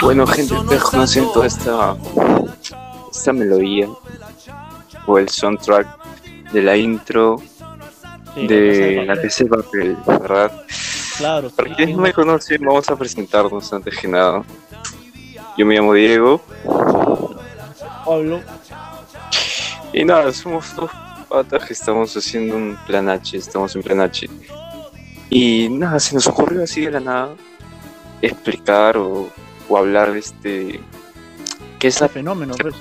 Bueno, gente, ustedes conocen toda esta, esta melodía o el soundtrack de la intro de la PC Papel, ¿verdad? Claro. Para quienes no me conocen, vamos a presentarnos antes que nada. Yo me llamo Diego. Pablo. Y nada, somos dos patas que estamos haciendo un plan H, estamos en plan H. Y nada, se nos ocurrió así de la nada explicar o, o hablar de este... ¿Qué es el fenómeno? Pues.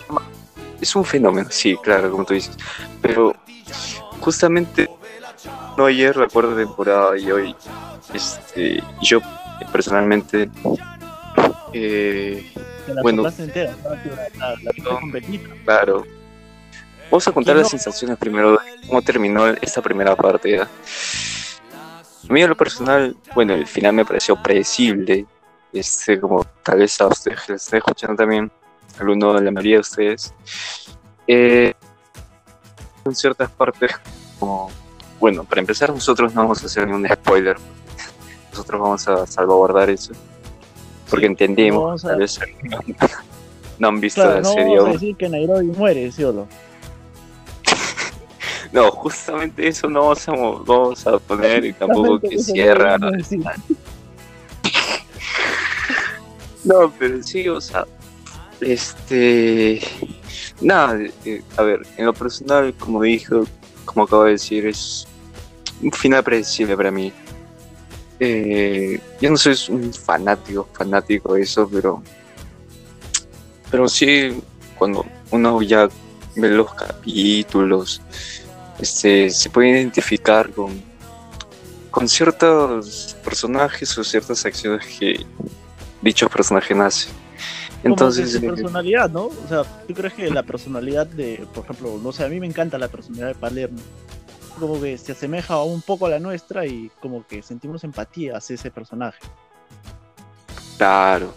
Es un fenómeno, sí, claro, como tú dices. Pero justamente no ayer recuerdo temporada y hoy este yo personalmente eh, bueno entera, la, la, claro vamos a contar las sensaciones primero de cómo terminó esta primera partida a mí en lo personal bueno el final me pareció predecible este como tal vez a ustedes que les estén escuchando también alguno de la mayoría de ustedes eh, en ciertas partes como bueno, para empezar nosotros no vamos a hacer ningún spoiler. Nosotros vamos a salvaguardar eso. Porque entendemos, tal vez no han visto la no serie. A decir que Nairobi muere, ¿sí o no? no, justamente eso no vamos a, vamos a poner y tampoco que cierra. no, pero sí, o sea, este. Nada, eh, a ver, en lo personal, como dijo, como acabo de decir, es un final predecible para mí. Eh, yo no soy un fanático, fanático de eso, pero, pero sí, cuando uno ya ve los capítulos, este, se puede identificar con, con ciertos personajes o ciertas acciones que dichos personajes hacen. Entonces, su eh, personalidad, ¿no? O sea, ¿tú crees que la personalidad de, por ejemplo, no sé, a mí me encanta la personalidad de Palermo, como que se asemeja un poco a la nuestra y como que sentimos empatía hacia ese personaje. Claro,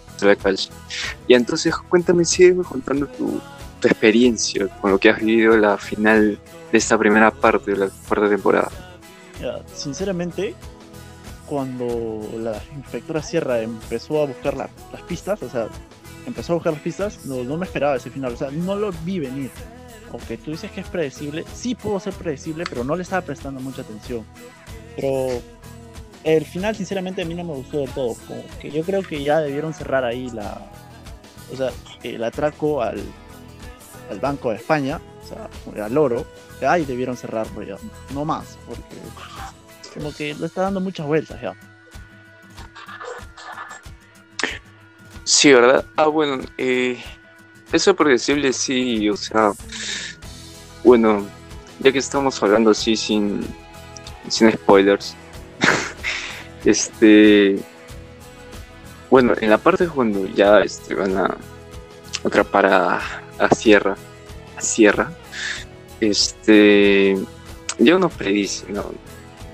y entonces cuéntame, sigue contando tu, experiencia con lo que has vivido la final de esta primera parte de la cuarta temporada. sinceramente, cuando la inspectora Sierra empezó a buscar las pistas, o sea, empezó a buscar las pistas, no, me esperaba ese final, o sea, no lo vi venir aunque tú dices que es predecible, sí pudo ser predecible, pero no le estaba prestando mucha atención. Pero el final, sinceramente, a mí no me gustó del todo. Como que yo creo que ya debieron cerrar ahí la. O sea, el atraco al, al Banco de España, o sea, al oro. Ahí debieron cerrarlo ya, no más, porque como que le está dando muchas vueltas ya. Sí, ¿verdad? Ah, bueno, eh, eso predecible sí, o sea, bueno, ya que estamos hablando así sin, sin spoilers, este, bueno, en la parte cuando ya este, van a atrapar a, a Sierra, a Sierra, este, ya uno predice, ¿no?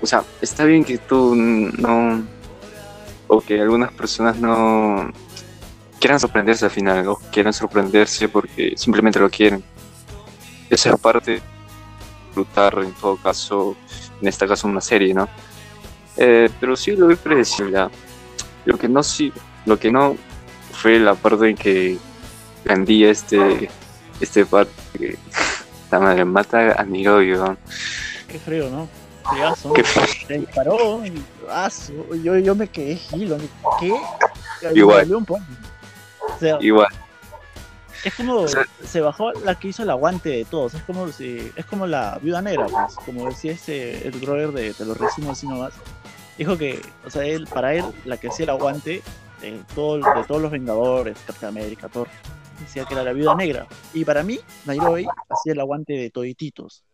O sea, está bien que tú no, o que algunas personas no quieran sorprenderse al final, o quieran sorprenderse porque simplemente lo quieren. Esa es parte disfrutar en todo caso, en este caso una serie, ¿no? Eh, pero sí lo vi predecible. Lo que no sí, lo que no fue la parte en que Gandhi este este parte la madre mata a ¿no? Qué frío, ¿no? Qué Se disparó, yo, yo me quedé gilo, ¿qué? Igual. Un poco. Igual. Es como se bajó la que hizo el aguante de todos. Es como si, es como la viuda negra, pues, como decía ese el brother de Te lo resumo así nomás. Dijo que, o sea, él, para él, la que hacía el aguante de, todo, de todos los Vengadores, Captain América, Thor, decía que era la viuda negra. Y para mí, Nairobi hacía el aguante de todititos.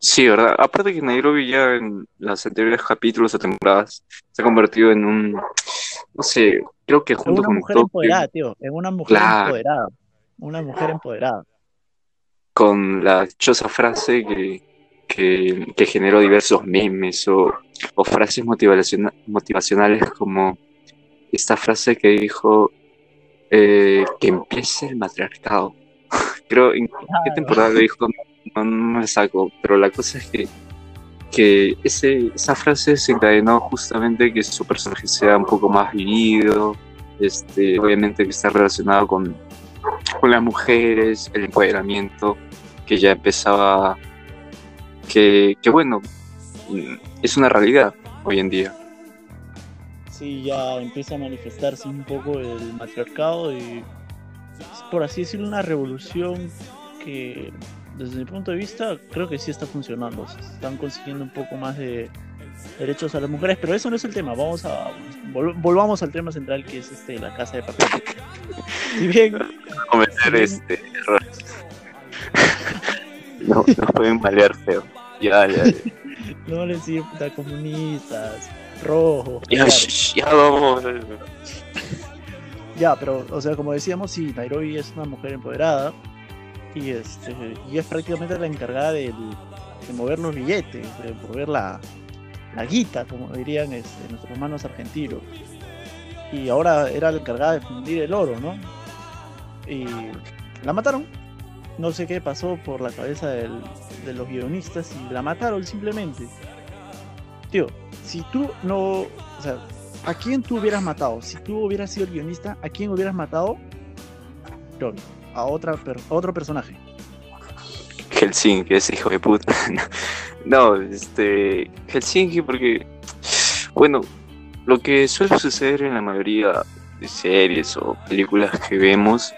Sí, ¿verdad? Aparte que Nairobi ya en los anteriores capítulos o temporadas se ha convertido en un, no sé, creo que junto con... Una mujer empoderada, tío, es una mujer empoderada. Una mujer empoderada. Con la dichosa frase que, que, generó diversos memes o, o frases motivacionales como esta frase que dijo eh, que empiece el matriarcado. creo, ¿en qué temporada lo dijo? No, me saco, pero la cosa es que, que ese, esa frase se encadenó justamente que su personaje sea un poco más vivido, este, obviamente que está relacionado con, con las mujeres, el empoderamiento que ya empezaba, que, que bueno, es una realidad hoy en día. Sí, ya empieza a manifestarse un poco el matriarcado y, por así decirlo, una revolución que desde mi punto de vista creo que sí está funcionando. Se están consiguiendo un poco más de derechos a las mujeres, pero eso no es el tema. Vamos a volvamos al tema central que es este la casa de papel. Si bien cometer este errores. no, no pueden malear feo. Ya, ya, ya. no les puta comunistas, rojo. Ya, ya vamos. Ya, pero, o sea, como decíamos, sí, Nairobi es una mujer empoderada y, este, y es prácticamente la encargada de mover los billetes, de mover la, la guita, como dirían este, nuestros hermanos argentinos. Y ahora era la encargada de fundir el oro, ¿no? Y la mataron. No sé qué pasó por la cabeza de los guionistas y la mataron simplemente. Tío, si tú no. O sea, ¿a quién tú hubieras matado? Si tú hubieras sido el guionista, ¿a quién hubieras matado? A, otra, a otro personaje. Helsinki, ese hijo de puta. no, este. Helsinki, porque. Bueno, lo que suele suceder en la mayoría de series o películas que vemos,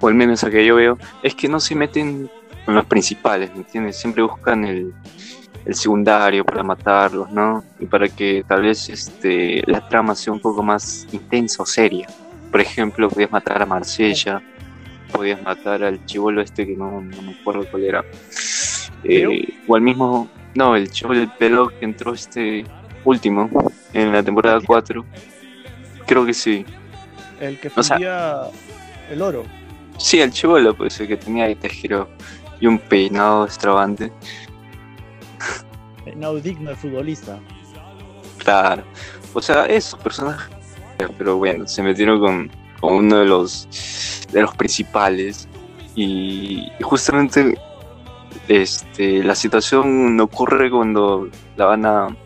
o al menos a que yo veo, es que no se meten con los principales, ¿me entiendes? Siempre buscan el, el secundario para matarlos, ¿no? Y para que tal vez este, la trama sea un poco más intensa o seria. Por ejemplo, podías matar a Marsella, podías matar al chivolo este que no, me acuerdo cuál era. Eh, o al mismo, no, el chivolo del pelo que entró este último en la temporada 4. Creo que sí. El que fundía el oro. Sí, el chivolo, pues el que tenía ahí tejero y un peinado extravagante. Peinado digno de futbolista. Claro. O sea, esos personajes. Pero bueno, se metieron con, con uno de los de los principales. Y, justamente este, la situación ocurre cuando la van a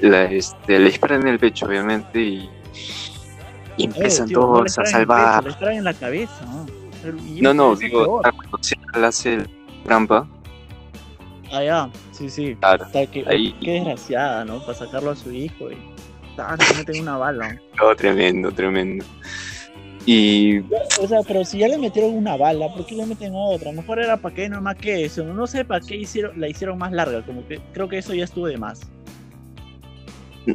la, este, le disparan en el pecho obviamente y, y eh, empiezan todos a salvar. le traen en la cabeza no no, digo cuando se hace trampa. Ah ya sí sí. Claro, que, ahí... qué desgraciada no para sacarlo a su hijo y ah, se meten una bala. No, tremendo tremendo y. O sea, pero si ya le metieron una bala, ¿por qué le meten otra? Mejor era para que no más que eso. No sé para qué hicieron, la hicieron más larga. Como que creo que eso ya estuvo de más.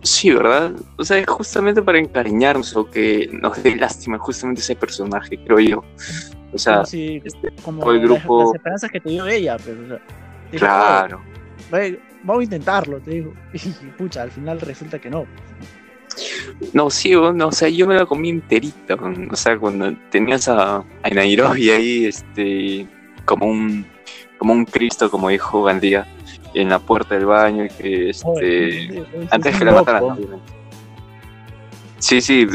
Sí, ¿verdad? O sea, es justamente para encariñarnos o que nos dé lástima justamente ese personaje, creo yo. O sea, como, este, el grupo... las, esperanzas que te dio ella, pero, o sea, claro. vamos a intentarlo, te digo. Y pucha, al final resulta que no. No, sí, no, o sea, yo me la comí enterita, o sea, cuando tenías a, a Nairobi ahí, este, como un, como un Cristo, como dijo Gandía, en la puerta del baño, que, este, antes que la mataran. Sí, sí,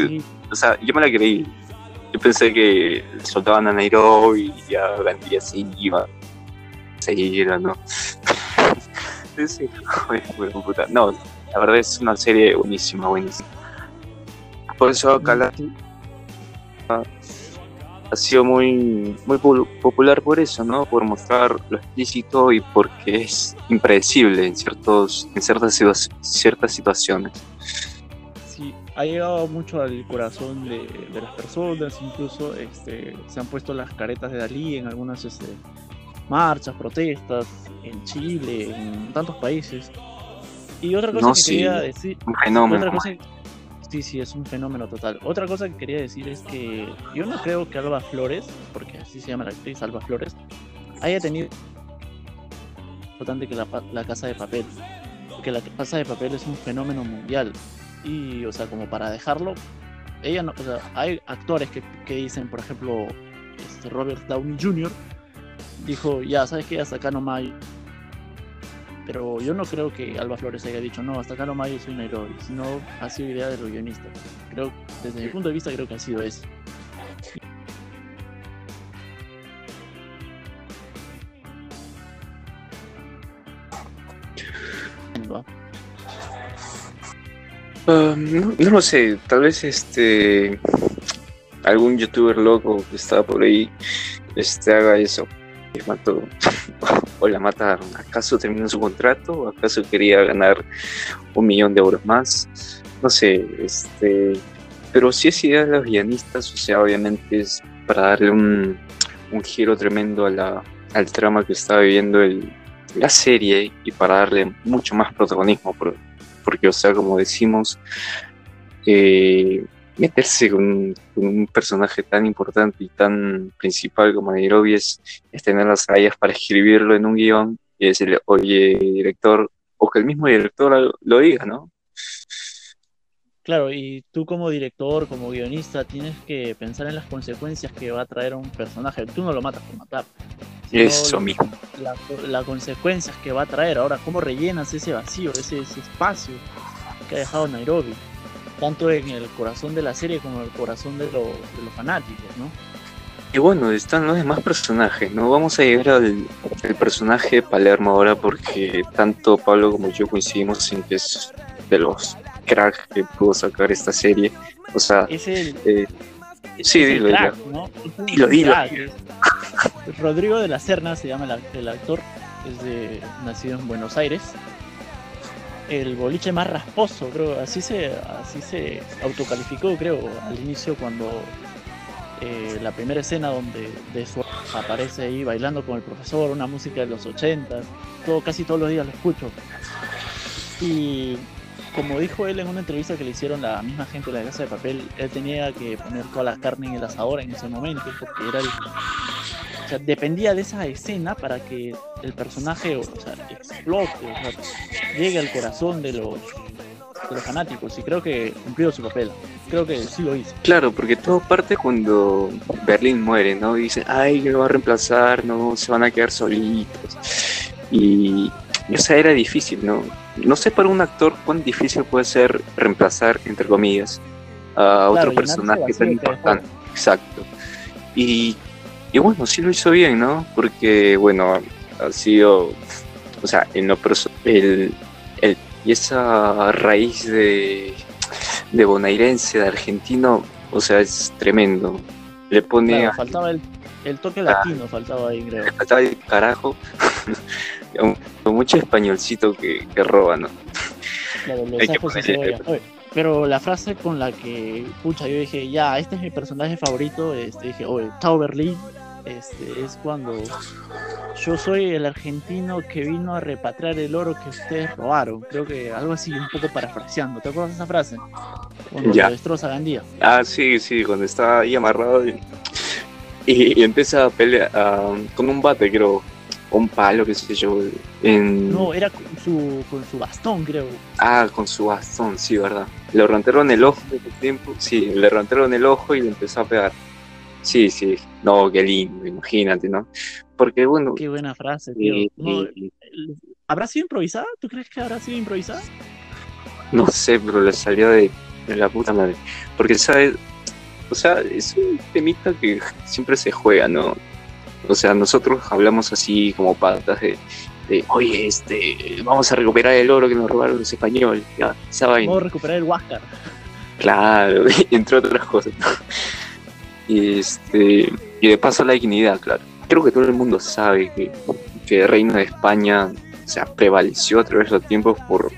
o sea, yo me la creí. Yo pensé que soltaban a Nairobi y ya Gandía sí iba seguir, ¿no? sí, puta. No, la verdad es una serie buenísima, buenísima. Por eso la ha sido muy, muy popular por eso, ¿no? Por mostrar lo explícito y porque es impredecible en, ciertos, en ciertas, ciertas situaciones. Sí, ha llegado mucho al corazón de, las personas, incluso este, se han puesto las caretas de Dalí en algunas este, marchas, protestas, en Chile, en tantos países. Y otra cosa que quería decir. Un fenómeno. sí, sí, es un fenómeno total. Otra cosa que quería decir es que yo no creo que Alba Flores, porque así se llama la actriz Alba Flores, haya tenido importante que la, la casa de papel. Porque la casa de papel es un fenómeno mundial. Y, o sea, como para dejarlo, ella no, o sea, hay actores que, que dicen, por ejemplo, este Robert Downey Jr. dijo, ya, ¿sabes qué? Hasta acá nomás pero yo no creo que Alba Flores haya dicho, no, hasta acá nomás yo soy Nairobi, sino ha sido idea de los guionistas. Creo, desde mi punto de vista, creo que ha sido eso. Um, no, lo sé, tal vez este algún youtuber loco que está por ahí este haga eso. Mató o la mataron. ¿Acaso terminó su contrato? ¿O acaso quería ganar un millón de euros más? No sé, este pero si es idea de los guionistas, o sea, obviamente es para darle un, un giro tremendo a la, al trama que está viviendo el, la serie y para darle mucho más protagonismo, porque, o sea, como decimos, eh, meterse con, un personaje tan importante y tan principal como Nairobi es, tener las agallas para escribirlo en un guion y decirle, oye, director, o que el mismo director lo diga, ¿no? Claro, y tú como director, como guionista, tienes que pensar en las consecuencias que va a traer un personaje. Tú no lo matas por matar. Eso mismo. Las consecuencias que va a traer. Ahora, ¿cómo rellenas ese vacío, ese, espacio que ha dejado Nairobi? Tanto en el corazón de la serie como en el corazón de, los fanáticos, ¿no? Y bueno, están los demás personajes, ¿no? Vamos a llegar al personaje Palermo ahora porque tanto Pablo como yo coincidimos en que es de los crack que pudo sacar esta serie. O sea, es el, eh, sí, dilo, dilo. dilo, Rodrigo de la Serna se llama el, actor, es de, nacido en Buenos Aires. El boliche más rasposo, creo, así se, así se autocalificó, creo, al inicio cuando eh, la primera escena donde de su aparece ahí bailando con el profesor, una música de los 80, todo, casi todos los días lo escucho. Y como dijo él en una entrevista que le hicieron la misma gente de la casa de papel, él tenía que poner toda la carne en el asador en ese momento, porque era o sea, dependía de esa escena para que el personaje o sea, explote, o sea, llegue al corazón de los, de los fanáticos y creo que cumplió su papel. Creo que sí lo hizo. Claro, porque todo parte cuando Berlín muere, ¿no? Dicen, ay, que lo va a reemplazar, no, se van a quedar solitos. Y, o sea, era difícil, ¿no? no sé para un actor cuán difícil puede ser reemplazar, entre comillas, a otro personaje tan importante. Exacto. Y, y, bueno, sí lo hizo bien, ¿no? Porque, bueno, ha sido, o sea, en lo el, el, y esa raíz de, de bonairense, de argentino, o sea, es tremendo. Le pone... faltaba el, el toque latino, faltaba ahí, creo. Faltaba el carajo. mucho españolcito que, que roba, ¿no? pero la frase con la que, pucha, yo dije, ya, este es mi personaje favorito, este, dije, oye, Chao Berlín, este, es cuando yo soy el argentino que vino a repatriar el oro que ustedes robaron. Creo que algo así, un poco parafraseando. ¿Te acuerdas de esa frase? Cuando ya. destroza Gandía. Ah, sí, sí, cuando está ahí amarrado y, y, empieza a pelear con un bate, creo un palo, qué sé yo. En... No, era con su, con su bastón, creo. Ah, con su bastón, sí, ¿verdad? Le romperon el ojo de tiempo. Sí, le romperon el ojo y le empezó a pegar. Sí, sí. No, qué lindo, imagínate, ¿no? Porque, bueno. Qué buena frase, tío. ¿Habrá sido improvisada? ¿Tú crees que habrá sido improvisada? No sé, pero le salió de, de la puta madre. Porque, ¿sabes? O sea, es un temita que siempre se juega, ¿no? O sea, nosotros hablamos así como patas de, oye, este, vamos a recuperar el oro que nos robaron los españoles. Ya, Vamos a recuperar el Huáscar. Claro, entre otras cosas. Y, este, y de paso la dignidad, claro. Creo que todo el mundo sabe que, que el reino de España se prevaleció a través de los tiempos por,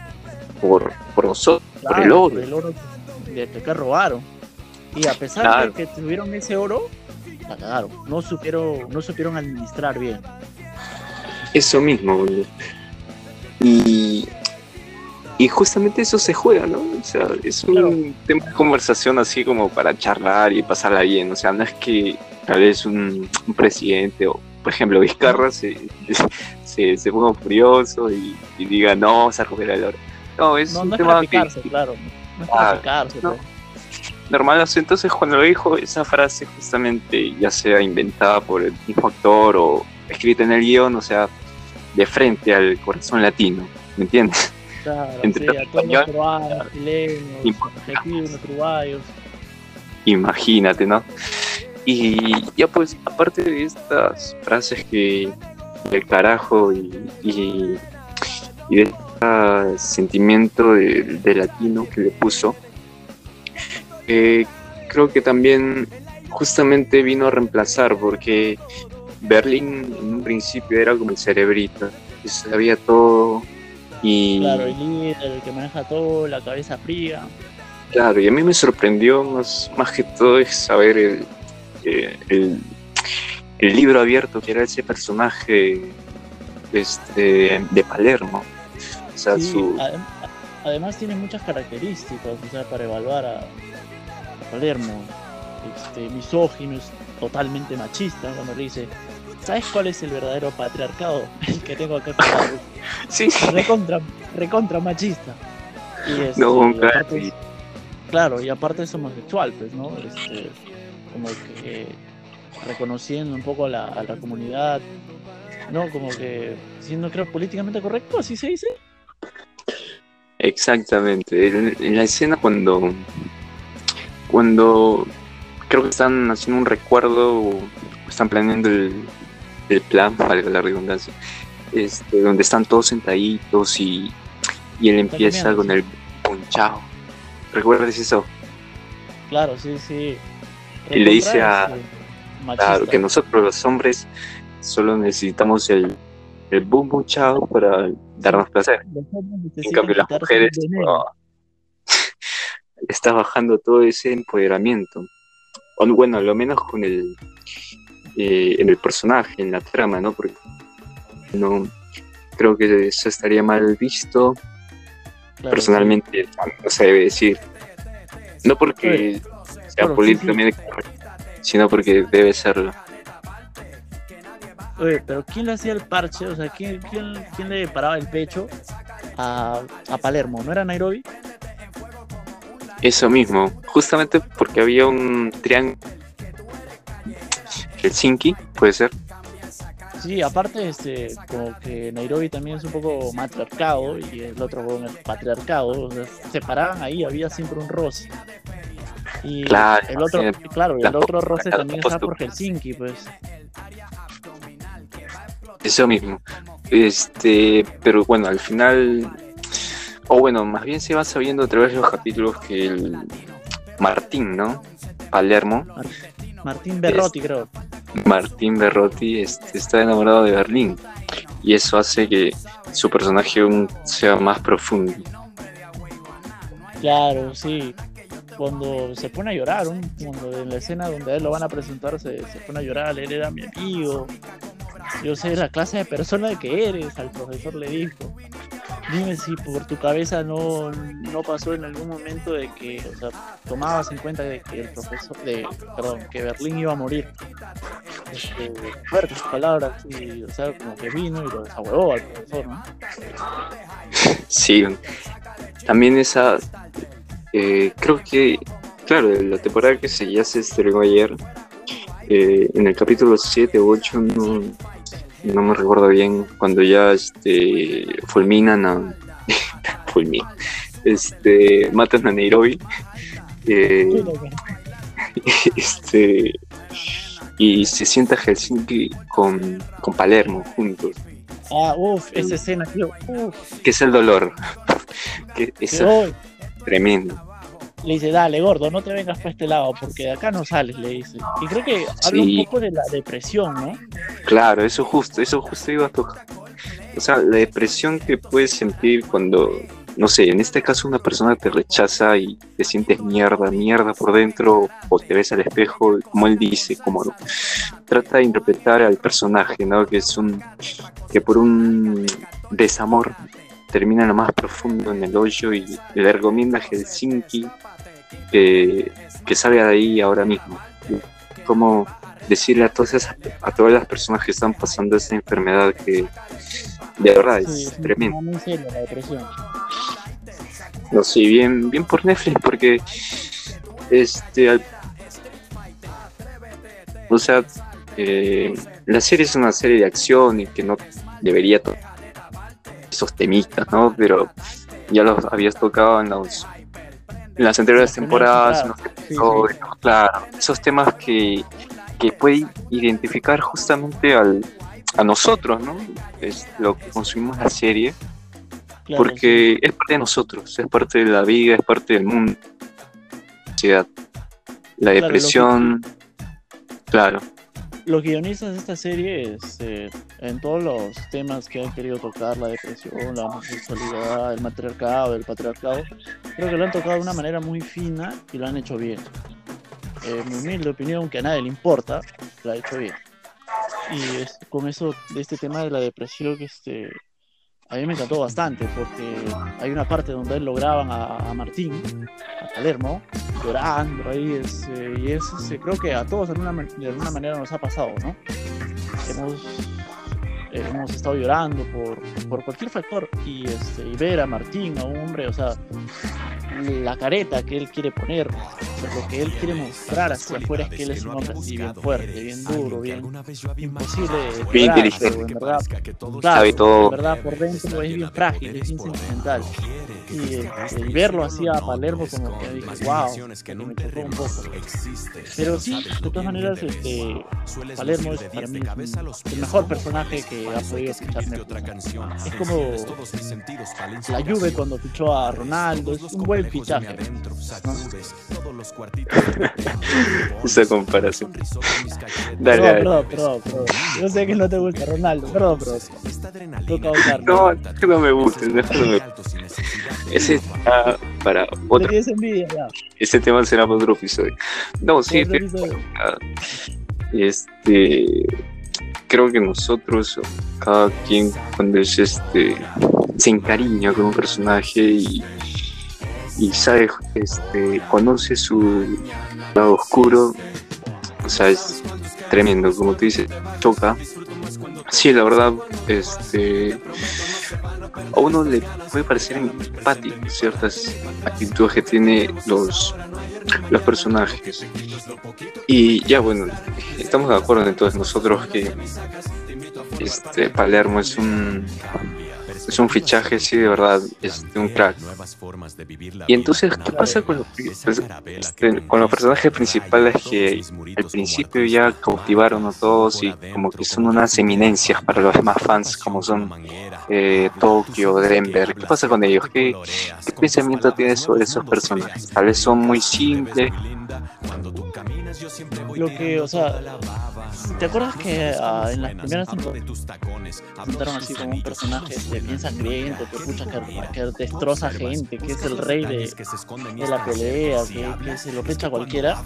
por, por nosotros, por el oro. Por el oro que, robaron. Y a pesar de que tuvieron ese oro, no supieron, no supieron administrar bien. Eso mismo, Y, y justamente eso se juega, ¿no? O sea, es un tema de conversación así como para charlar y pasarla bien. O sea, no es que tal vez un, presidente o, por ejemplo, Vizcarra se, se, ponga furioso y, diga, no, se recupera el oro. No, es un tema que, claro. No es para ah, pues normal. Entonces, cuando lo dijo, esa frase justamente ya sea inventada por el mismo actor o escrita en el guion, o sea, de frente al corazón latino, ¿me entiendes? Claro, Entre sí, español, chilenos, uruguayos. Imagínate, ¿no? Y ya pues, aparte de estas frases que del carajo y, y de ese sentimiento de, latino que le puso, eh, creo que también justamente vino a reemplazar, porque Berlín en un principio era como el cerebrito, que sabía todo y... Claro, el líder, el que maneja todo, la cabeza fría. Claro, y a mí me sorprendió más, más que todo es saber el, eh, el, el libro abierto que era ese personaje este, de Palermo. O sea, su... Además tiene muchas características o sea, para evaluar a, Palermo. Este, misógino, totalmente machista, cuando le dice, ¿sabes cuál es el verdadero patriarcado? El que tengo acá sí. Recontra, recontra machista. Y este, no, claro, y aparte es homosexual, pues, ¿no? Este, como que reconociendo un poco a la, a la comunidad, ¿no? Como que siendo, creo, políticamente correcto, así se dice. Exactamente. En, la escena cuando, cuando creo que están haciendo un recuerdo o están planeando el, el plan, valga la redundancia, este, donde están todos sentaditos y, y él empieza con el ponchado. ¿Recuerdas eso? Claro, sí, sí. Y le dice a... Claro, que nosotros los hombres solo necesitamos el, el boom boom chao para darnos placer. En cambio, las mujeres está bajando todo ese empoderamiento. bueno, lo menos con el eh, en el personaje, en la trama, ¿no? Porque no creo que eso estaría mal visto. Personalmente, no se debe decir. No porque sea políticamente correcto, sino porque debe serlo. Oye, pero ¿quién le hacía el parche? O sea, ¿quién, quién, le paraba el pecho a, a, Palermo? ¿No era Nairobi? Eso mismo, justamente porque había un triángulo. Helsinki, puede ser. Sí, aparte, este, como que Nairobi también es un poco matriarcado y el otro con el patriarcado, o sea, se paraban ahí, había siempre un roce. Y claro, el otro, claro, el otro roce también está por Helsinki, pues. Eso mismo. Este, pero bueno, al final, o bueno, más bien se va sabiendo a través de los capítulos que el Martín, ¿no? Palermo. Martín Berrotti, creo. Martín Berrotti este, está enamorado de Berlín y eso hace que su personaje sea más profundo. Claro, sí. Cuando se pone a llorar, cuando en la escena donde él lo van a presentar se, se pone a llorar, él era mi amigo, yo sé la clase de persona que eres, al profesor le dijo. Dime si por tu cabeza no, no pasó en algún momento de que, o sea, tomabas en cuenta de que el profesor, de, perdón, que Berlín iba a morir. Este, fuertes palabras, y, o sea, como que vino y lo desahuevó al profesor, ¿no? Sí, también esa, eh, creo que, claro, la temporada que se ya se estrenó ayer, eh, en el capítulo 7 o 8 no, no me recuerdo bien, cuando ya este, fulminan a. fulminan. Este, matan a Nairobi. Eh, este, y se sienta Helsinki con, con Palermo juntos. Ah, uff, esa escena, tío. Uf. Que es el dolor. que es tremendo le dice, dale, gordo, no te vengas para este lado, porque de acá no sales, le dice. Y creo que habla un poco de la depresión, ¿no? Claro, eso justo, eso justo iba a tocar. O sea, la depresión que puedes sentir cuando, no sé, en este caso una persona te rechaza y te sientes mierda, mierda por dentro, o te ves al espejo, como él dice, como trata de interpretar al personaje, ¿no? Que es un, que por un desamor termina lo más profundo en el hoyo y le recomienda a Helsinki que, salga de ahí ahora mismo. Como decirle a todas, a todas las personas que están pasando esa enfermedad que de verdad es tremendo. No sé, bien, bien por Netflix porque este o sea eh, la serie es una serie de acción y que no debería esos temitas, ¿no? Pero ya los habías tocado en los en las anteriores temporadas, claro, esos temas que, que pueden identificar justamente al, a nosotros, ¿no? Es lo que consumimos la serie porque es parte de nosotros, es parte de la vida, es parte del mundo, la la depresión, claro. Los guionistas de esta serie, este, en todos los temas que han querido tocar, la depresión, la homosexualidad, el matriarcado, el patriarcado, creo que lo han tocado de una manera muy fina y lo han hecho bien. En mi humilde opinión, que a nadie le importa, lo ha hecho bien. Y con eso, de este tema de la depresión, que este, a mí me encantó bastante porque hay una parte donde él lo graban a, Martín, a Palermo, llorando ahí, este, y eso este, creo que a todos de alguna, de alguna manera nos ha pasado, ¿no? Hemos, eh, hemos estado llorando por, por cualquier factor y, este, y ver a Martín, a un hombre, o sea, la careta que él quiere poner, lo que él quiere mostrar hacia afuera es que él es un hombre así bien fuerte, bien duro, bien imposible. Bien inteligente. En verdad. En verdad, por dentro es bien frágil, es bien sentimental. Y el, verlo así a Palermo, como que dije, wow, me chocó un poco. Pero sí, de todas maneras, este, Palermo es para mí el mejor personaje que ha podido escucharme. Es como la Juve cuando fichó a Ronaldo, es un buen fichaje. Esa comparación. Dale, perdón, perdón, perdón, Yo sé que no te gusta Ronaldo, perdón, perdón. No, que no me gusta, no me Ese para otro. Ese tema será para otro episodio. No, sí, este creo que nosotros, cada quien cuando es este se encariña con un personaje y y sabe, este, conoce su lado oscuro, o sea, es tremendo, como tú dices, choca. Sí, la verdad, este, a uno le puede parecer empático ciertas actitudes que tiene los, los personajes. Y ya bueno, estamos de acuerdo entonces nosotros que este Palermo es un es un fichaje, sí, de verdad, es un crack. Y entonces, ¿qué pasa con los, este, con los personajes principales que al principio ya cautivaron a todos y como que son unas eminencias para los demás fans, como son eh, Tokio, Denver? ¿Qué pasa con ellos? ¿Qué, ¿Qué pensamiento tienes sobre esos personajes? Tal vez son muy simples lo que, o sea, ¿te acuerdas que uh, en las primeras temporadas presentaron así como un personaje de bien sangriento, que, pucha, que, que, destroza gente, que es el rey de, de la pelea, que, que, se lo pecha cualquiera?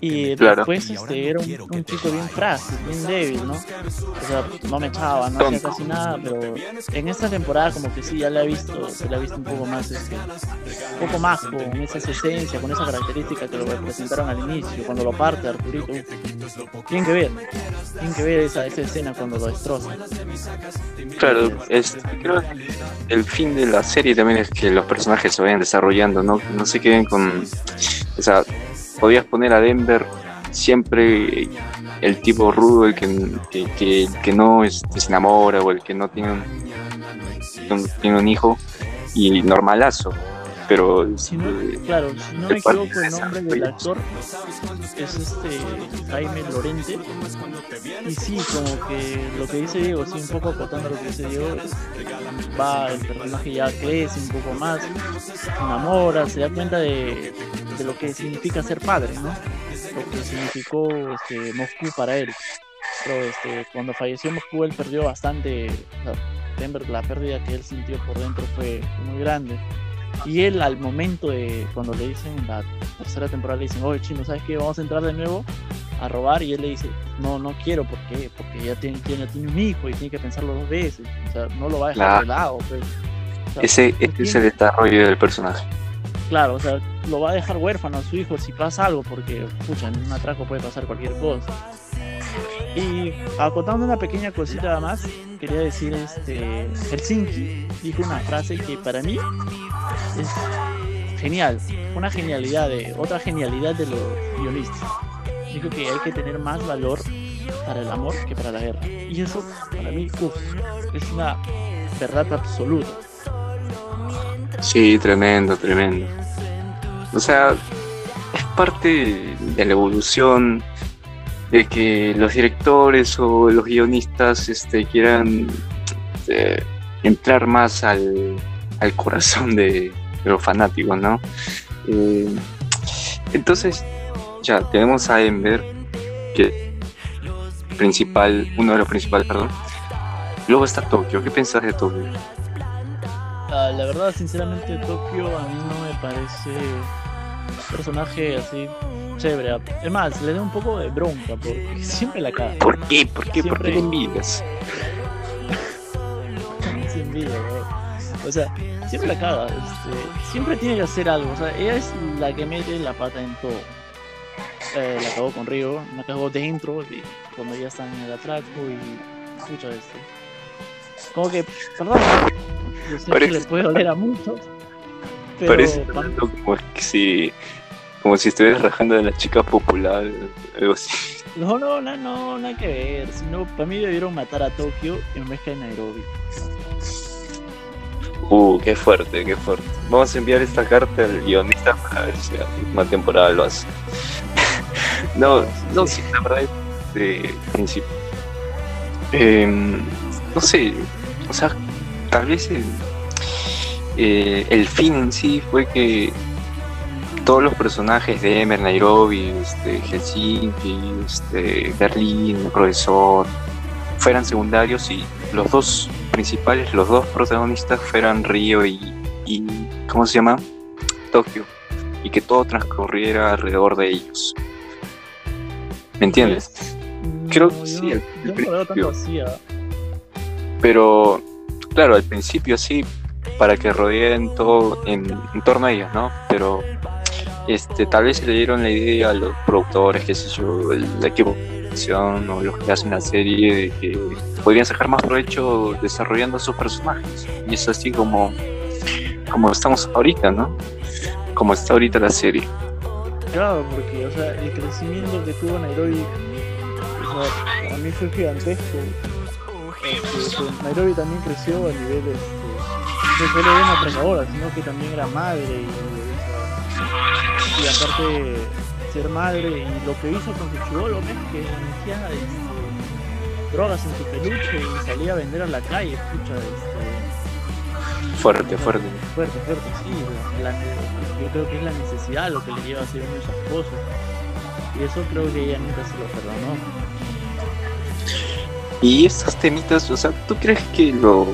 Y después este, era un, chico bien frágil, bien débil, ¿no? O sea, no me echaba, no hacía casi nada, pero en esta temporada como que sí, ya le he visto, se le ha visto un poco más, este, un poco más con esa esencia, con esa característica que lo presentaron al inicio, cuando lo parte Arturito. Tienen que ver, tienen que ver esa, esa escena cuando lo destroza. Claro, es, creo que el fin de la serie también es que los personajes se vayan desarrollando, no, no se queden con. O sea, podías poner a Denver siempre el tipo rudo, el que, que, que, no este, se enamora o el que no tiene tiene un hijo y normalazo pero si no, claro, si no me equivoco el nombre del actor es este Jaime Lorente y sí, como que lo que dice Diego, sí, un poco acotando lo que dice Diego, va, el personaje ya crece un poco más, enamora, se da cuenta de, de lo que significa ser padre, ¿no? Lo que significó este, Moscú para él. Pero este, cuando falleció Moscú él perdió bastante, la pérdida que él sintió por dentro fue muy grande y él al momento de cuando le dicen en la tercera temporada le dicen, oye chino, ¿sabes qué? Vamos a entrar de nuevo a robar y él le dice, no, no quiero, ¿por qué? Porque ya tiene, tiene, tiene un hijo y tiene que pensarlo dos veces, o sea, no lo va a dejar de lado. Pues. ese, es el desarrollo del personaje. Claro, o sea, lo va a dejar huérfano a su hijo si pasa algo, porque, escucha, en un atraco puede pasar cualquier cosa. Y acotando una pequeña cosita más, quería decir, este, Helsinki dijo una frase que para mí es genial, una genialidad, de, otra genialidad de los guionistas. Dijo que hay que tener más valor para el amor que para la guerra. Y eso, para mí, es una verdad absoluta. Sí, tremendo, tremendo. O sea, es parte de la evolución de que los directores o los guionistas este, quieran eh, entrar más al, al corazón de, los fanáticos, ¿no? Eh, entonces, ya tenemos a Ember, que principal, uno de los principales, perdón. Luego está Tokio. ¿Qué piensas de Tokio? Ah, la verdad, sinceramente, Tokio a mí no me parece personaje así chévere. Es más, le da un poco de bronca porque siempre la caga. ¿Por qué? ¿Por qué? ¿Por qué le envidias? O sea, siempre la caga. Este, siempre tiene que hacer algo. O sea, ella es la que mete la pata en todo. Eh, la cagó con Río, la cagó dentro, y cuando ya están en el atraco y escucha esto. Como que, perdón, yo sé que le puede doler a muchos. Pero Parece como si, como si estuvieras rajando de la chica popular, algo así. No, no, no, no, nada que ver. Sino, para mí debieron matar a Tokio en vez que a Nairobi. Uh, qué fuerte, qué fuerte. Vamos a enviar esta carta al guionista para ver si la última temporada lo hace. no, no, sí, la verdad es de principio. Em, no sé, o sea, tal vez el, eh, el fin en sí fue que todos los personajes de Emer, Nairobi, este, Helsinki, este, Berlín, el profesor, fueran secundarios y los dos principales, los dos protagonistas fueran Río y, y ¿cómo se llama? Tokio. Y que todo transcurriera alrededor de ellos. ¿Me entiendes? Creo que sí, Pero, claro, al principio sí, para que rodeen todo en, torno a ellos, ¿no? Pero este, tal vez se le dieron la idea a los productores, qué sé yo, el equipo o los que hacen la serie de que podrían sacar más provecho desarrollando sus personajes. Y es así como, como estamos ahorita, ¿no? Como está ahorita la serie. Claro, porque o sea, el crecimiento que tuvo Nairobi a mí fue gigantesco. Nairobi también creció a nivel este, no solo era una trabajadora, sino que también era madre y, y aparte ser madre y lo que hizo con su chivolo es que metía este, drogas en su peluche y salía a vender a la calle, escucha, este, fuerte, fuerte. Fuerte, fuerte, sí. yo creo que es la necesidad lo que le lleva a hacer esas cosas. Y eso creo que ella nunca se lo perdonó. Y estos temitas, o sea, ¿tú crees que lo,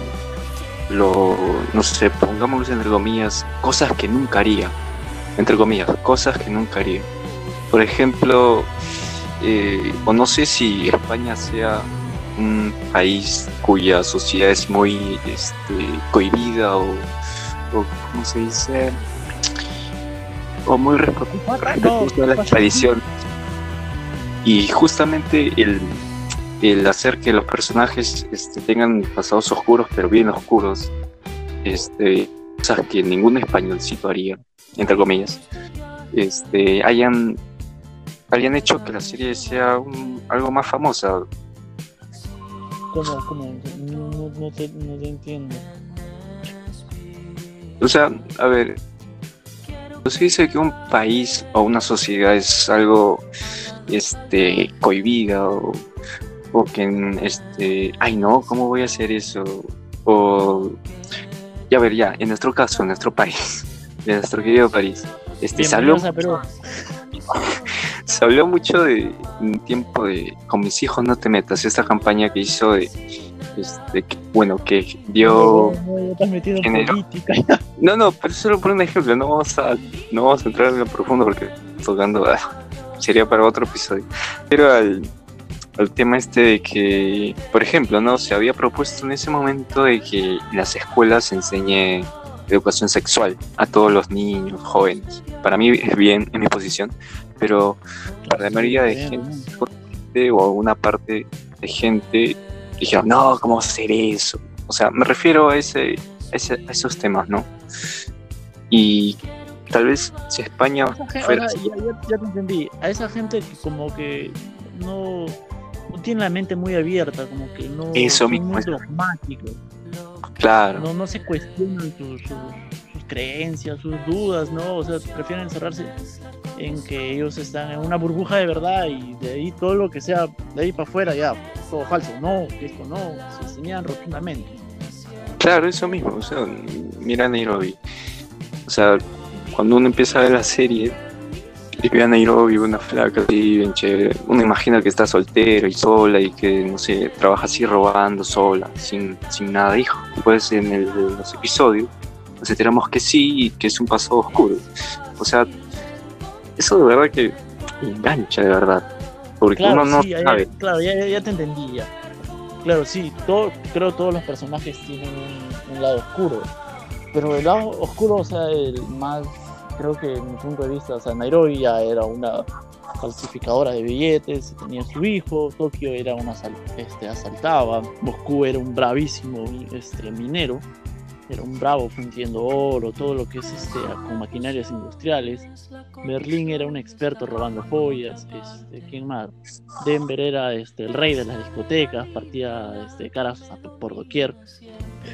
lo, no sé, pongámoslo entre comillas, cosas que nunca haría, entre comillas, cosas que nunca haría? Por ejemplo, eh, o no sé si España sea un país cuya sociedad es muy este, cohibida o, o ¿cómo se dice? O muy respetuosa de las tradiciones. Y justamente el, el hacer que los personajes este, tengan pasados oscuros, pero bien oscuros, este, cosas que ningún españolcito haría, entre comillas, este, hayan habían hecho que la serie sea algo más famosa. ¿Cómo? ¿Cómo? No, no, te, no te entiendo. O sea, a ver, se dice que un país o una sociedad es algo este cohibida o, o que este ay no cómo voy a hacer eso o ya ver ya en nuestro caso en nuestro país en nuestro querido país este salió se habló mucho de un tiempo de con mis hijos no te metas, esta campaña que hizo de este, bueno, que dio no, no, pero solo por un ejemplo, no vamos a, no vamos a entrar en lo profundo porque tocando ah, sería para otro episodio. Pero al, al tema este de que, por ejemplo, no se había propuesto en ese momento de que en las escuelas se enseñe educación sexual a todos los niños, jóvenes. Para mí es bien en mi posición, pero para la mayoría de gente o una parte de gente dijeron, no, ¿cómo hacer eso? O sea, me refiero a, ese, a, esos temas, ¿no? Y tal vez si España fuera... ya, te entendí, a esa gente como que no, tiene la mente muy abierta, como que no eso mismo, muy Claro. No, no se cuestionan sus, sus, creencias, sus dudas, ¿no? O sea, prefieren encerrarse en que ellos están en una burbuja de verdad y de ahí todo lo que sea de ahí para afuera ya, todo falso. No, esto no, se enseñan rotundamente. Claro, eso mismo, o sea, mira Nairobi. O sea, cuando uno empieza a ver la serie, y ve a Nairobi, una flaca así, bien chévere. Uno imagina que está soltero y sola y que, no sé, trabaja así robando sola, sin, sin nada hijo. Pues en, el, en los episodios nos enteramos que sí y que es un pasado oscuro. O sea, eso de verdad que engancha de verdad. Porque Claro, uno no sí, ya- sabe. claro, ya, ya- ya te entendí ya. Claro, sí, todo, creo que todos los personajes tienen un, un lado oscuro. Pero el lado oscuro, o sea, el más, creo que en mi punto de vista, o sea, Nairobi ya era una falsificadora de billetes, tenía su hijo, Tokio era una asal- este, asaltaba, Moscú era un bravísimo este, minero, era un bravo fundiendo oro, todo lo que es este, con maquinarias industriales. Berlín era un experto robando joyas, este, ¿quién más? Denver era este, el rey de las discotecas, partía este, caras por doquier.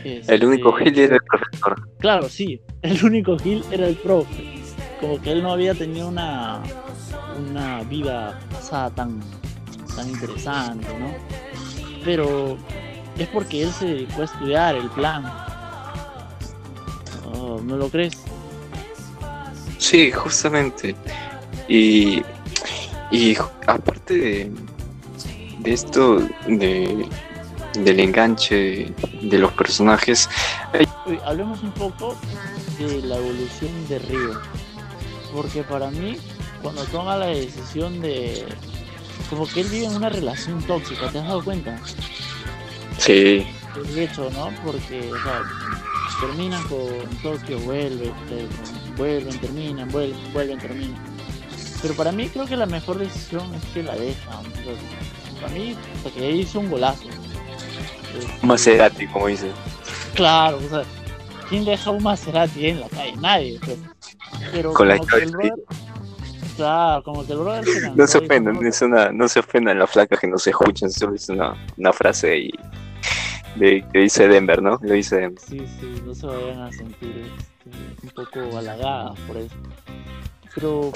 El único Este, Gil era el profesor. Claro, sí, el único Gil era el profe. Como que él no había tenido una, una vida pasada tan, tan interesante, ¿no? Pero es porque él se dedicó a estudiar el plan. Oh, ¿No lo crees? Sí, justamente. Y, y aparte de, de esto, de, del enganche de los personajes, hablemos un poco de la evolución de Río. Porque para mí, cuando toma la decisión de. Como que él vive en una relación tóxica, ¿te has dado cuenta? sí, De hecho, ¿no? Porque, o sea, terminan con Tokio, vuelven, vuelven, terminan, vuelven, vuelven, terminan. Pero para mí creo que la mejor decisión es que la dejan. Para mí, porque hizo un golazo. Este, Maserati, como dice. Claro, o sea, ¿quién deja un Maserati en la calle? Nadie. pues. Pero Con la que el llave, sí. brother, claro, como que el brother se No se ofendan, es una, no se ofendan las flacas que no se escuchan, es una, una frase ahí de, que dice Denver, ¿no? Lo dice Denver. Sí, sí, no se vayan a sentir este, un poco halagadas por eso. Pero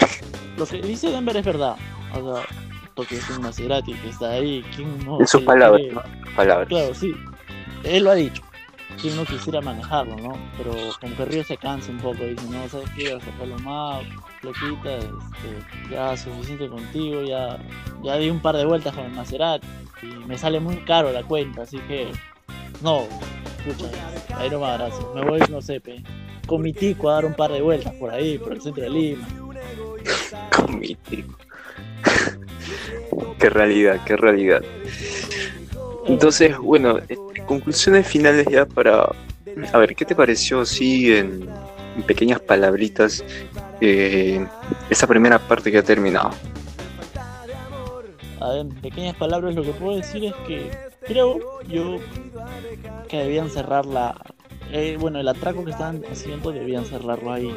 lo que dice Denver es verdad. O sea, porque es un Maserati que está ahí. ¿Quién no En sus palabras? ¿no? Palabras. Claro, sí. Él lo ha dicho. ¿Quién no quisiera manejarlo, no? Pero como que Río se cansa un poco. Dice, no, ¿sabes qué? Vas a sacarlo más, loquita. Este, ya suficiente contigo. Ya, ya di un par de vueltas con el Maserati. Y me sale muy caro la cuenta. Así que, no. Escucha, ahí no más gracias. Me voy, no sé, pe, con mi tico a dar un par de vueltas por ahí, por el centro de Lima. Con mi tío. qué realidad, qué realidad. Entonces, bueno, conclusiones finales ya para... A ver, ¿qué te pareció así en, pequeñas palabritas eh, esa primera parte que ha terminado? A ver, en pequeñas palabras, lo que puedo decir es que creo yo que debían cerrar la. eh, bueno, el atraco que estaban haciendo debían cerrarlo ahí.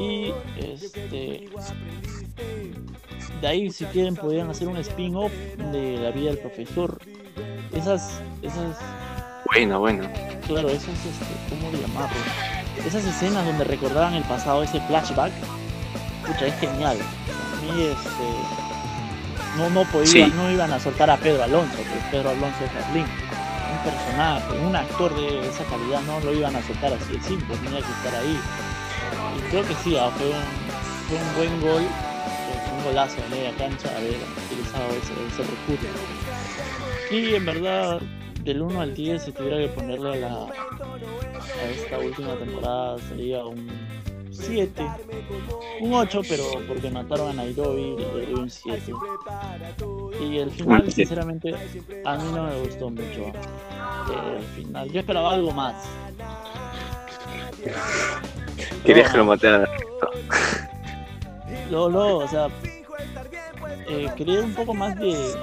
Y este. De ahí, si quieren, podrían hacer un spin-off de la vida del profesor. Esas. Esas. Bueno, bueno. Claro, esas. Este, ¿Cómo llamarlo? Esas escenas donde recordaban el pasado, ese flashback. Pucha, es genial. A mí, este no, no, podían, Sí. no iban a soltar a Pedro Alonso, porque Pedro Alonso es Berlín. Un personaje, un actor de esa calidad no lo iban a soltar así de simple, tenía que estar ahí. Y creo que sí, ah, fue, un, fue un buen gol, fue un golazo de media cancha haber utilizado ese, ese recurso. Y en verdad, del 1 al 10, si tuviera que ponerle a, la, a esta última temporada, sería un 7, un 8, pero porque mataron a Nairobi le doy un 7. Y el final, sinceramente, a mí no me gustó mucho. eh, el final, yo esperaba algo más. Querías que lo mataran. Luego, luego, o sea, eh, quería un poco más de,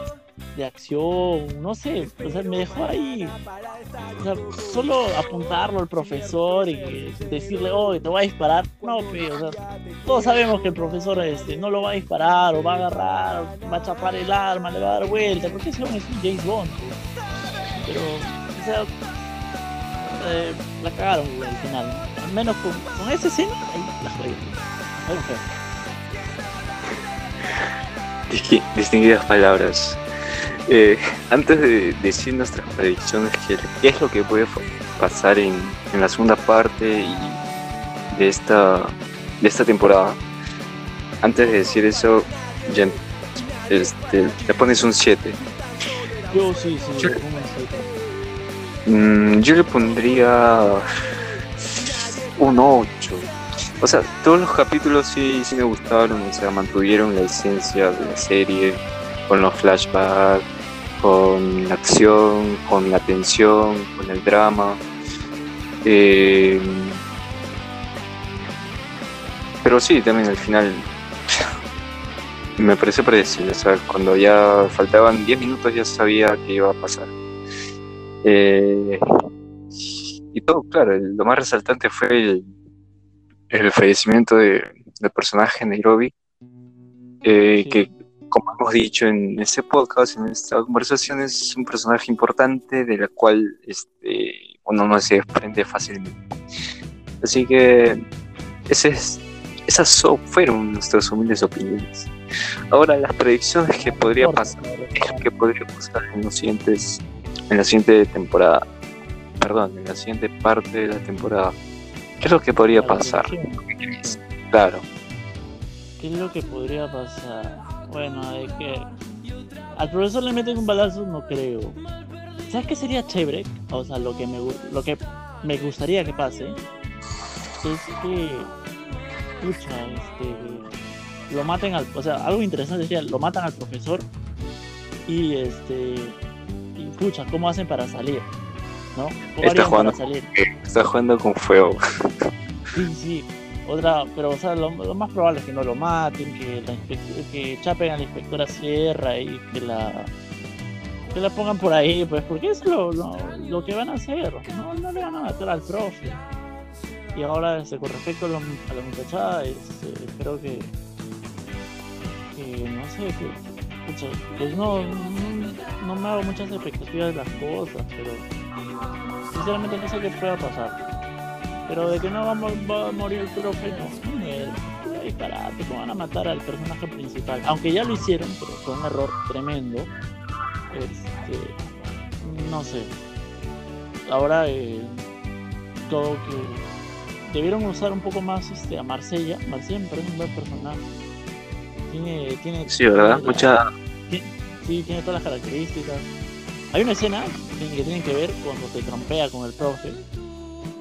de acción, no sé, o sea, me dejó ahí. O sea, solo apuntarlo al profesor y decirle, oh, te voy a disparar. No, pe, o sea, todos sabemos que el profesor este, no lo va a disparar, o va a agarrar, va a chapar el arma, le va a dar vuelta, porque ese hombre es un James Bond. pe. Pero, o sea, eh, la cagaron al final. Al menos con, con esa escena, ahí la jodieron. Distinguidas palabras. Eh, antes de decir nuestras predicciones, ¿qué, es lo que puede pasar en, en la segunda parte y de esta, de esta temporada? Antes de decir eso, Jen, este, le pones un 7. Yo sí, sí, Yo- le pongo un siete. Mm, yo le pondría un 8. O sea, todos los capítulos sí, sí me gustaron, o sea, mantuvieron la esencia de la serie, con los flashbacks, con la acción, con la tensión, con el drama. Eh, pero sí, también al final me pareció predecible, o sea, cuando ya faltaban 10 minutos ya sabía que iba a pasar. Eh, y todo, claro, lo más resaltante fue el, el fallecimiento de- del personaje Nairobi, eh, Sí. que como hemos dicho en este podcast, en esta conversación, es un personaje importante de la cual este, uno no se desprende fácilmente. Así que ese es- esas so- fueron nuestras humildes opiniones. Ahora, las predicciones que podría pasar que podría pasar en los siguientes en la siguiente temporada perdón en la siguiente parte de la temporada qué es lo que podría pasar claro ¿Qué es lo que podría pasar? Bueno, es que al profesor le meten un balazo, no creo. ¿Sabes qué sería chévere? O sea, lo que me, lo que me gustaría que pase es que, escucha, este, lo maten al, o sea, algo interesante sería, lo matan al profesor y este, y escucha, ¿cómo hacen para salir? ¿No? ¿Cómo Está jugando. para salir? está jugando con fuego Sí, sí. Otra, pero o sea, lo, más probable es que no lo maten, que, la que chapen a la inspectora Sierra y que la que la pongan por ahí, pues, porque es lo, lo, lo que van a hacer. No, no le van a matar al profe. Y ahora, este, con respecto a, a la muchachada, este, creo que, que no sé, que, pues no, no me hago muchas expectativas de las cosas, pero sinceramente no sé qué pueda pasar. Pero de que no va a, mo- va a morir el profe, no. Puro disparate, ¿cómo van a matar al personaje principal? Aunque ya lo hicieron, pero fue un error tremendo. Este, no sé. Ahora, eh, todo que debieron usar un poco más este, a Marsella. Marsella me parece un buen personaje. Tiene, tiene, sí verdad tiene mucha Sí, tiene todas las características. Hay una escena que tienen que ver cuando te trompea con el profe.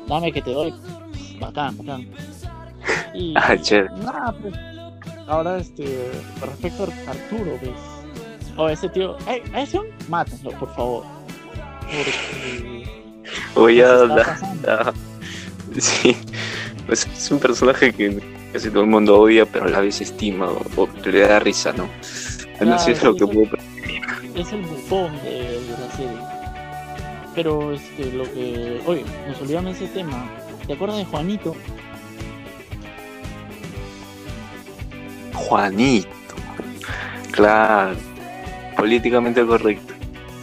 Dame que te doy. Bacán, bacán. Y Ah, chévere. nada, pues. Ahora, este, respecto a Arturo, pues. O ese tío, "Ey, a ese mátenlo, por favor. Porque. voy a sí pues es un personaje que casi todo el mundo odia pero a la vez estima o, o le da risa no Claro, es lo que puedo es el bufón de, de la serie. Pero este, lo que. Oye, nos olvidamos ese tema. ¿Te acuerdas de Juanito? Juanito claro políticamente correcto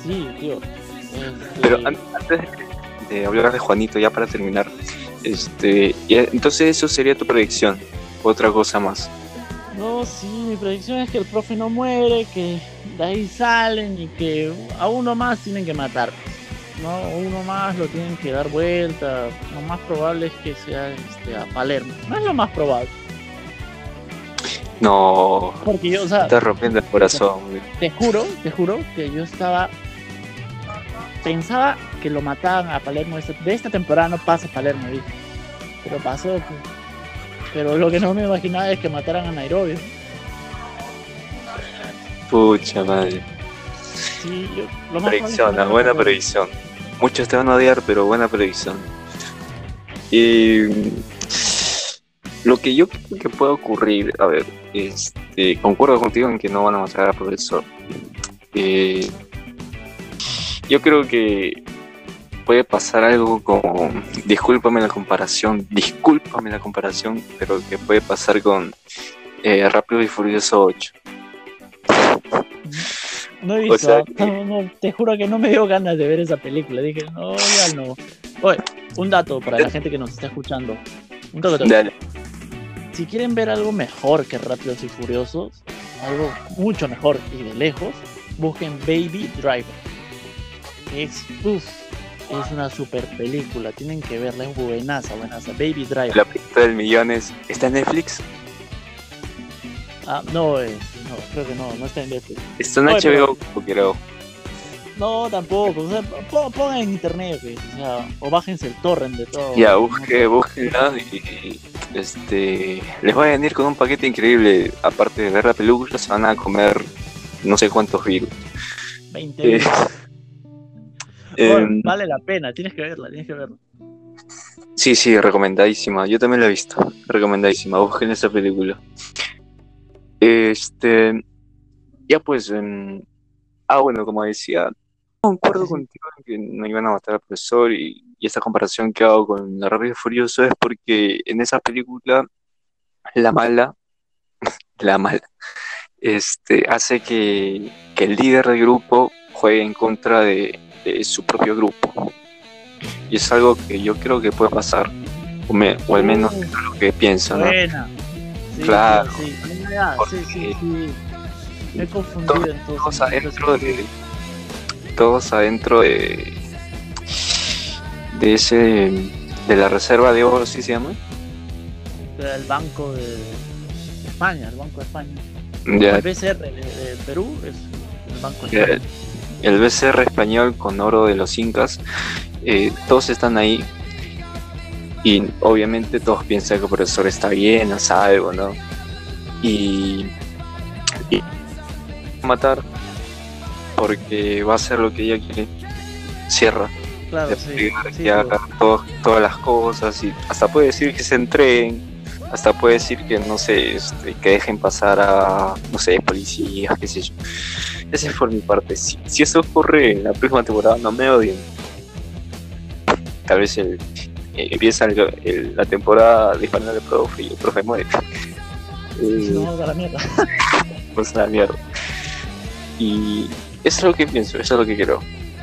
Sí, tío. Este, Pero an- antes de, hablar de Juanito, ya para terminar, este, entonces eso sería tu predicción, otra cosa más. No, sí, mi predicción es que el profe no muere, que de ahí salen y que a uno más tienen que matar. No, uno más lo tienen que dar vuelta. Lo más probable es que sea este, a Palermo. No es lo más probable. No, Porque yo, o sea, estás rompiendo el corazón. te juro, te juro que yo estaba. Pensaba que lo mataban a Palermo. esta- De esta temporada no pasa Palermo, dije. Pero pasó. pues. Pero lo que no me imaginaba es que mataran a Nairobi. Pucha madre. Sí, yo- lo más Predicción, que buena predicción. Muchos te van a odiar, pero buena predicción. Y mm, lo que yo creo que puede ocurrir, a ver, este, concuerdo contigo en que no van a matar al profesor. Eh, yo creo que puede pasar algo como, discúlpame la comparación, discúlpame la comparación, pero que puede pasar con eh, Rápido y Furioso 8. No he O visto, sea, no, no, te juro que no me dio ganas de ver esa película. Dije, no, ya no. Oye, un dato para la gente que nos está escuchando. Un dato, Dale. Si quieren ver algo mejor que Rápidos y Furiosos, algo mucho mejor y de lejos, busquen Baby Driver. Es, uf, es una super película, tienen que verla, es buenaza, buenaza. Baby Driver. La pista del millón es, ¿está en Netflix? Ah, no, eh, no, creo que no, no está en Netflix. Está en HBO, creo. No, tampoco, o sea, pon- pongan en internet, pues, o sea, o bájense el torrent de todo. Ya, busque, búsquenla y este, les va a venir con un paquete increíble. Aparte de ver la película, se van a comer no sé cuántos virus. 20 Eh. Em, vale la pena, tienes que verla, tienes que verla. Sí, sí, recomendadísima. Yo también la he visto. Recomendadísima. Busquen esa película. Este. Ya pues. ah, bueno, como decía, concuerdo contigo en que no iban a matar al profesor y, y esta comparación que hago con la Rápido y Furioso es porque en esa película la mala, la mala, este, hace que, que el líder del grupo juegue en contra de, de su propio grupo. Y es algo que yo creo que puede pasar, o, me- o al menos es lo que pienso, ¿no? Buena. Sí, Claro. Sí, sí, Ah, sí, sí, sí. Me he confundido Todos, entonces. todos adentro de. Todos adentro de. De ese. De la reserva de oro, ¿sí se llama? El banco de España, el Banco de España. Ya, El BCR de, de Perú es el Banco de. España. el BCR español con oro de los incas. eh, todos están ahí. Y obviamente todos piensan que el profesor está bien, hace algo, ¿no? Y. y matar. Porque va a hacer lo que ella quiere. Cierra. Claro, de sí. pegar, sí, que haga todo- todas las cosas y hasta puede decir que se entreguen, hasta puede decir que no sé, este, que dejen pasar a, no sé, policías, qué sé yo. Esa es por mi parte. Si, si eso ocurre en la próxima temporada, no me odien. Tal vez el, eh, empieza el- el- la temporada disparando al profe y el profe muere. Sí, Eh, no, a la mierda. pues mierda. Y eso es lo que pienso, eso es lo que quiero.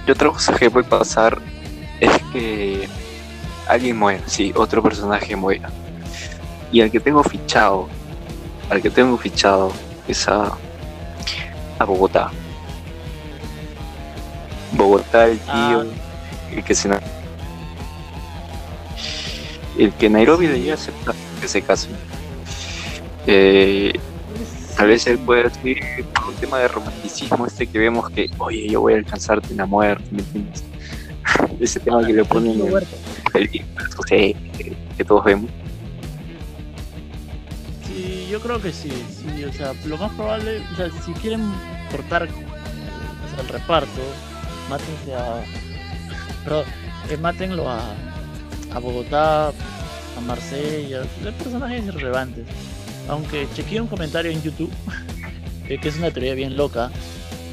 Y otra cosa que puede pasar es que alguien muera, sí, otro personaje muera. Y al que tengo fichado, al que tengo fichado es a, a Bogotá. Bogotá, el tío, Ah. el que se el que Nairobi debería aceptar que se casen. Eh, Tal vez él pueda decir por un tema de romanticismo este que vemos que, oye, yo voy a alcanzarte en la muerte, ¿me entiendes? Ese tema que le ponen en películas, no sé, que, todos vemos. Sí, yo creo que sí, sí, o sea, lo más probable, o sea, si quieren cortar o sea, el reparto, mátense a, perdón, eh, mátenlo a, a Bogotá, a Marsella, los personajes irrelevantes. Aunque chequeé un comentario en YouTube, eh, que es una teoría bien loca,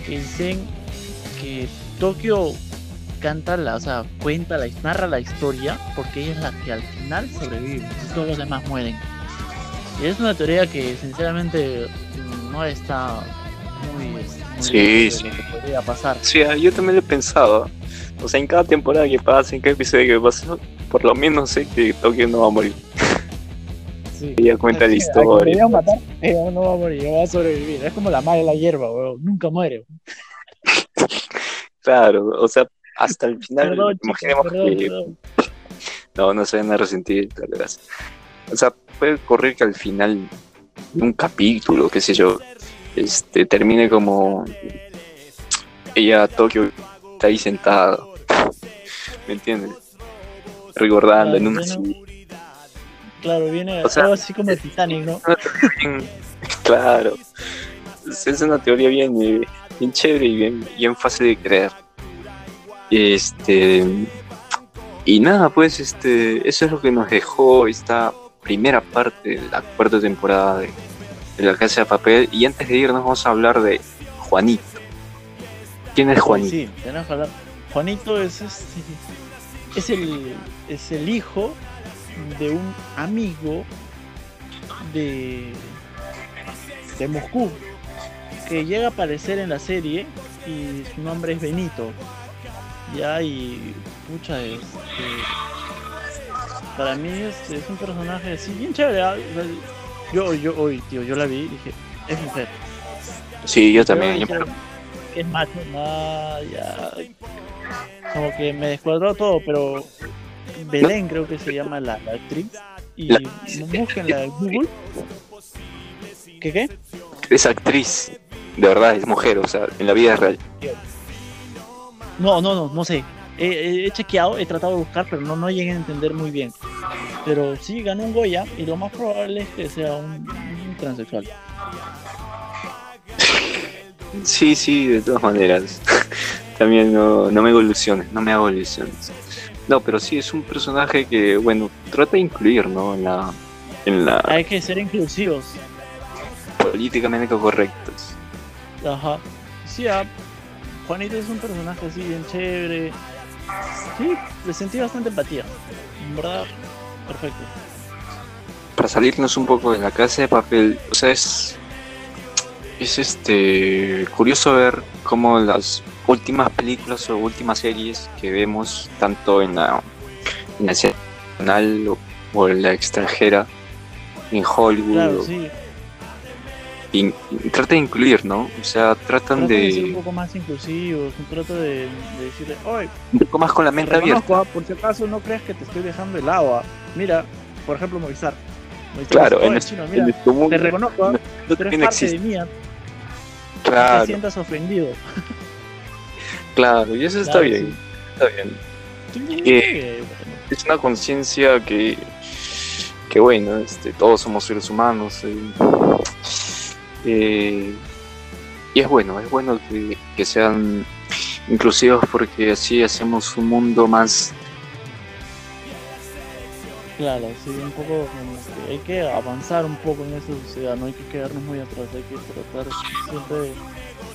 que dicen que Tokio canta la, o sea, cuenta la, narra la historia porque ella es la que al final sobrevive, todos los demás mueren. Y es una teoría que sinceramente mm, no está muy, muy Sí, sí. que podría pasar. Sí, ah, yo también lo he pensado. O sea, en cada temporada que pasa, en cada episodio que pasa, por lo menos sé que Tokio no va a morir. Sí. Ella cuenta la a historia. matar, ella no va a morir, ella va a sobrevivir. Es como la madre de la hierba, weón. Nunca muere. Claro, o sea, hasta el final, Perdón, imaginemos perdón, que perdón. No, no se van a resentir, tal vez. O sea, puede ocurrir que al final de un capítulo, qué sé yo, este termine como ella Tokio está ahí sentada. ¿Me entiendes? Recordando en una silla. Claro, viene O sea, algo así como el Titanic, ¿no? Bien- claro. Es una teoría bien, eh, bien chévere y bien, bien fácil de creer. Este. Y nada, pues este, eso es lo que nos dejó esta primera parte de la cuarta temporada de, de La Casa de Papel. Y antes de irnos vamos a hablar de Juanito. ¿Quién es Juanito? Sí, tenemos que hablar. Juanito es, este- es, el, es el hijo de un amigo de, de Moscú que llega a aparecer en la serie y su nombre es Benito. Ya, y pucha, este, para mí es, es un personaje así bien chévere. ¿ah? Yo, yo hoy, tío, yo la vi y dije, es mujer. Sí, yo también. Yo dije, es macho, nada, ya. Como que me descuadró todo, pero Belén creo que se llama la, la actriz. Y La- búsquenla en Google. ¿Qué qué? Es actriz, de verdad, es mujer, o sea, en la vida real. No, no, no, no sé. He, he- he chequeado, he tratado de buscar, pero no, no llegué a entender muy bien. Pero sí ganó un Goya y lo más probable es que sea un, un transexual. Sí, sí, de todas maneras. También no, no me hago ilusiones, no me hago ilusiones. No, pero sí es un personaje que, bueno, trata de incluir, ¿no? En la, en la Hay que ser inclusivos. políticamente correctos. Ajá. Sí, ah, Juanito es un personaje así bien chévere. Sí, le sentí bastante empatía. En verdad, perfecto. Para salirnos un poco de la casa de papel, o sea, es, es este curioso ver cómo las últimas películas o últimas series que vemos, tanto en la, en la serie nacional o, o en la extranjera, en Hollywood, Claro, o- sí. y trata de incluir, ¿no? O sea, tratan Trata de ser un poco más inclusivos, trata de, de decirle, oye, un poco más con la mente te abierta. ah, por si acaso no creas que te estoy dejando el agua. Mira, por ejemplo, Movistar. Movistar Claro, en, "Oye, es- chino, en mira, nuestro mundo te reconozco, ah, no- tú eres también parte de existe. mí, ah, no te sientas ofendido. Claro, y eso está Claro, bien, está bien. sí. Eh, es una conciencia que, que bueno, este, todos somos seres humanos. eh, eh, y es bueno, es bueno que, que sean inclusivos porque así hacemos un mundo más... Claro, sí, un poco como que hay que avanzar un poco en esa sociedad, no hay que quedarnos muy atrás, hay que tratar siempre de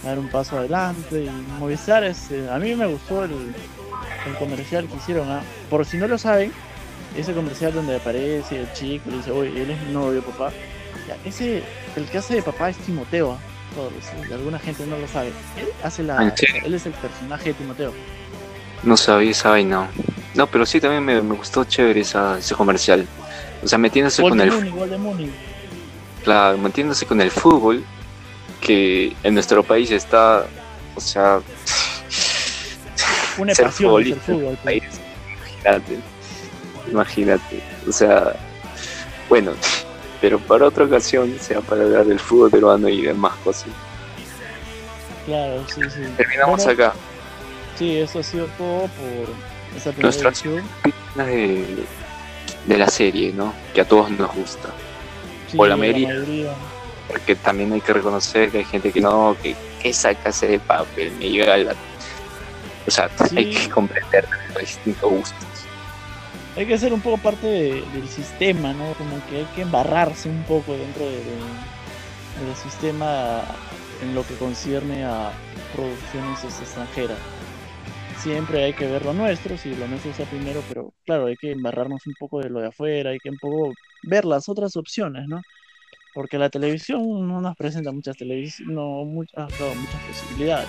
dar un paso adelante y Movistar es, eh, a mí me gustó el, el comercial que hicieron, ¿ah? por si no lo saben, ese comercial donde aparece el chico y dice, oye, él es mi novio, papá, Ya, ese, el que hace de papá es Timoteo, ¿ah? Todos, ¿sí? alguna gente no lo sabe, él hace la, ¿En serio? él es el personaje de Timoteo. No sabía esa vaina. No, pero sí también me, me gustó chévere esa, ese comercial. O sea, metiéndose con el Mooney. Claro, metiéndose con el fútbol, que en nuestro país está, o sea, Una Ser pasión es el futbolista. fútbol. pues. país, imagínate, imagínate, o sea, bueno, pero para otra ocasión, sea para hablar del fútbol peruano y demás cosas. Claro, sí, sí. Terminamos Bueno, acá, Sí, eso ha sido todo por esa primera de, de la serie, ¿no? Que a todos nos gusta, Sí, o la mayoría. mayoría. Porque también hay que reconocer que hay gente que no, que casa de papel me llega la... O sea, Sí. hay que comprender los distintos gustos. Hay que ser un poco parte de- del sistema, ¿no? Como que hay que embarrarse un poco dentro de- de- del sistema en lo que concierne a producciones extranjeras. Siempre hay que ver lo nuestro, si lo nuestro está primero, pero claro, hay que embarrarnos un poco de lo de afuera, hay que un poco ver las otras opciones, ¿no? Porque la televisión no nos presenta muchas no muchas, claro, muchas posibilidades.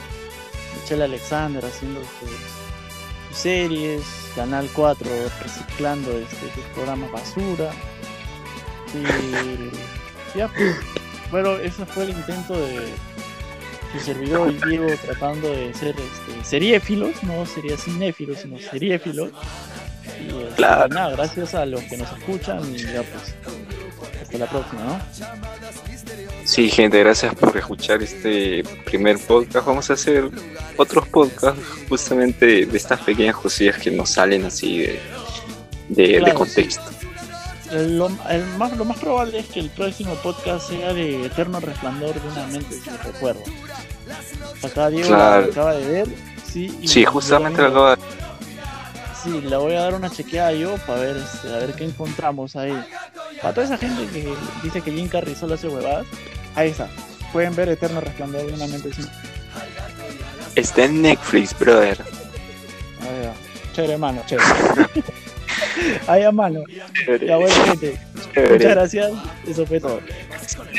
Michelle Alexander haciendo sus, sus series, Canal 4 reciclando este, sus programas basura. Y ya, pues, bueno, ese fue el intento de su servidor y Diego tratando de ser este, seriéfilos, no sería cinéfilos, sino seriéfilos. Y Claro. nada, gracias a los que nos escuchan y ya pues hasta la próxima, ¿no? Sí, gente, gracias por escuchar este primer podcast. Vamos a hacer otros podcasts justamente de estas pequeñas cosillas que nos salen así de, de, contexto. Lo, el más, lo más probable es que el próximo podcast sea de Eterno Resplandor de una mente sin recuerdo. Acá Diego Claro. lo acaba de ver. Sí, y Sí, justamente lo acabo de... Sí, le voy a dar una chequeada yo para ver, este, a ver qué encontramos ahí. Para toda esa gente que dice que Jim Carrey solo hace huevadas, ahí está. Pueden ver Eterno Resplandor de una mente sin Está en Netflix, brother. Chévere, mano, chévere. Ahí a mano. Ya bueno, gente. Chévere. Muchas gracias. Eso fue todo.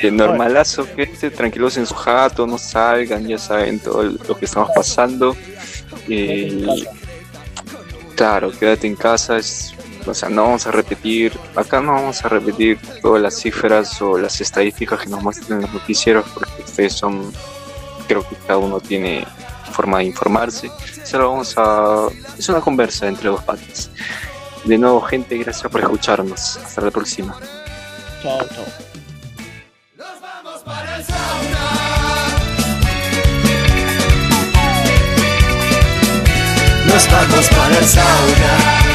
Eh, normalazo, gente, tranquilos en su jato, no salgan, ya saben todo lo que estamos pasando. Eh. Claro, quédate en casa, es- o sea, no vamos a repetir, acá no vamos a repetir todas las cifras o las estadísticas que nos muestran en los noticieros, porque ustedes son, creo que cada uno tiene forma de informarse. Solo vamos a. Es una conversa entre dos patas. De nuevo, gente, gracias por escucharnos. Hasta la próxima. Chao, chao. nos vamos para el sauna.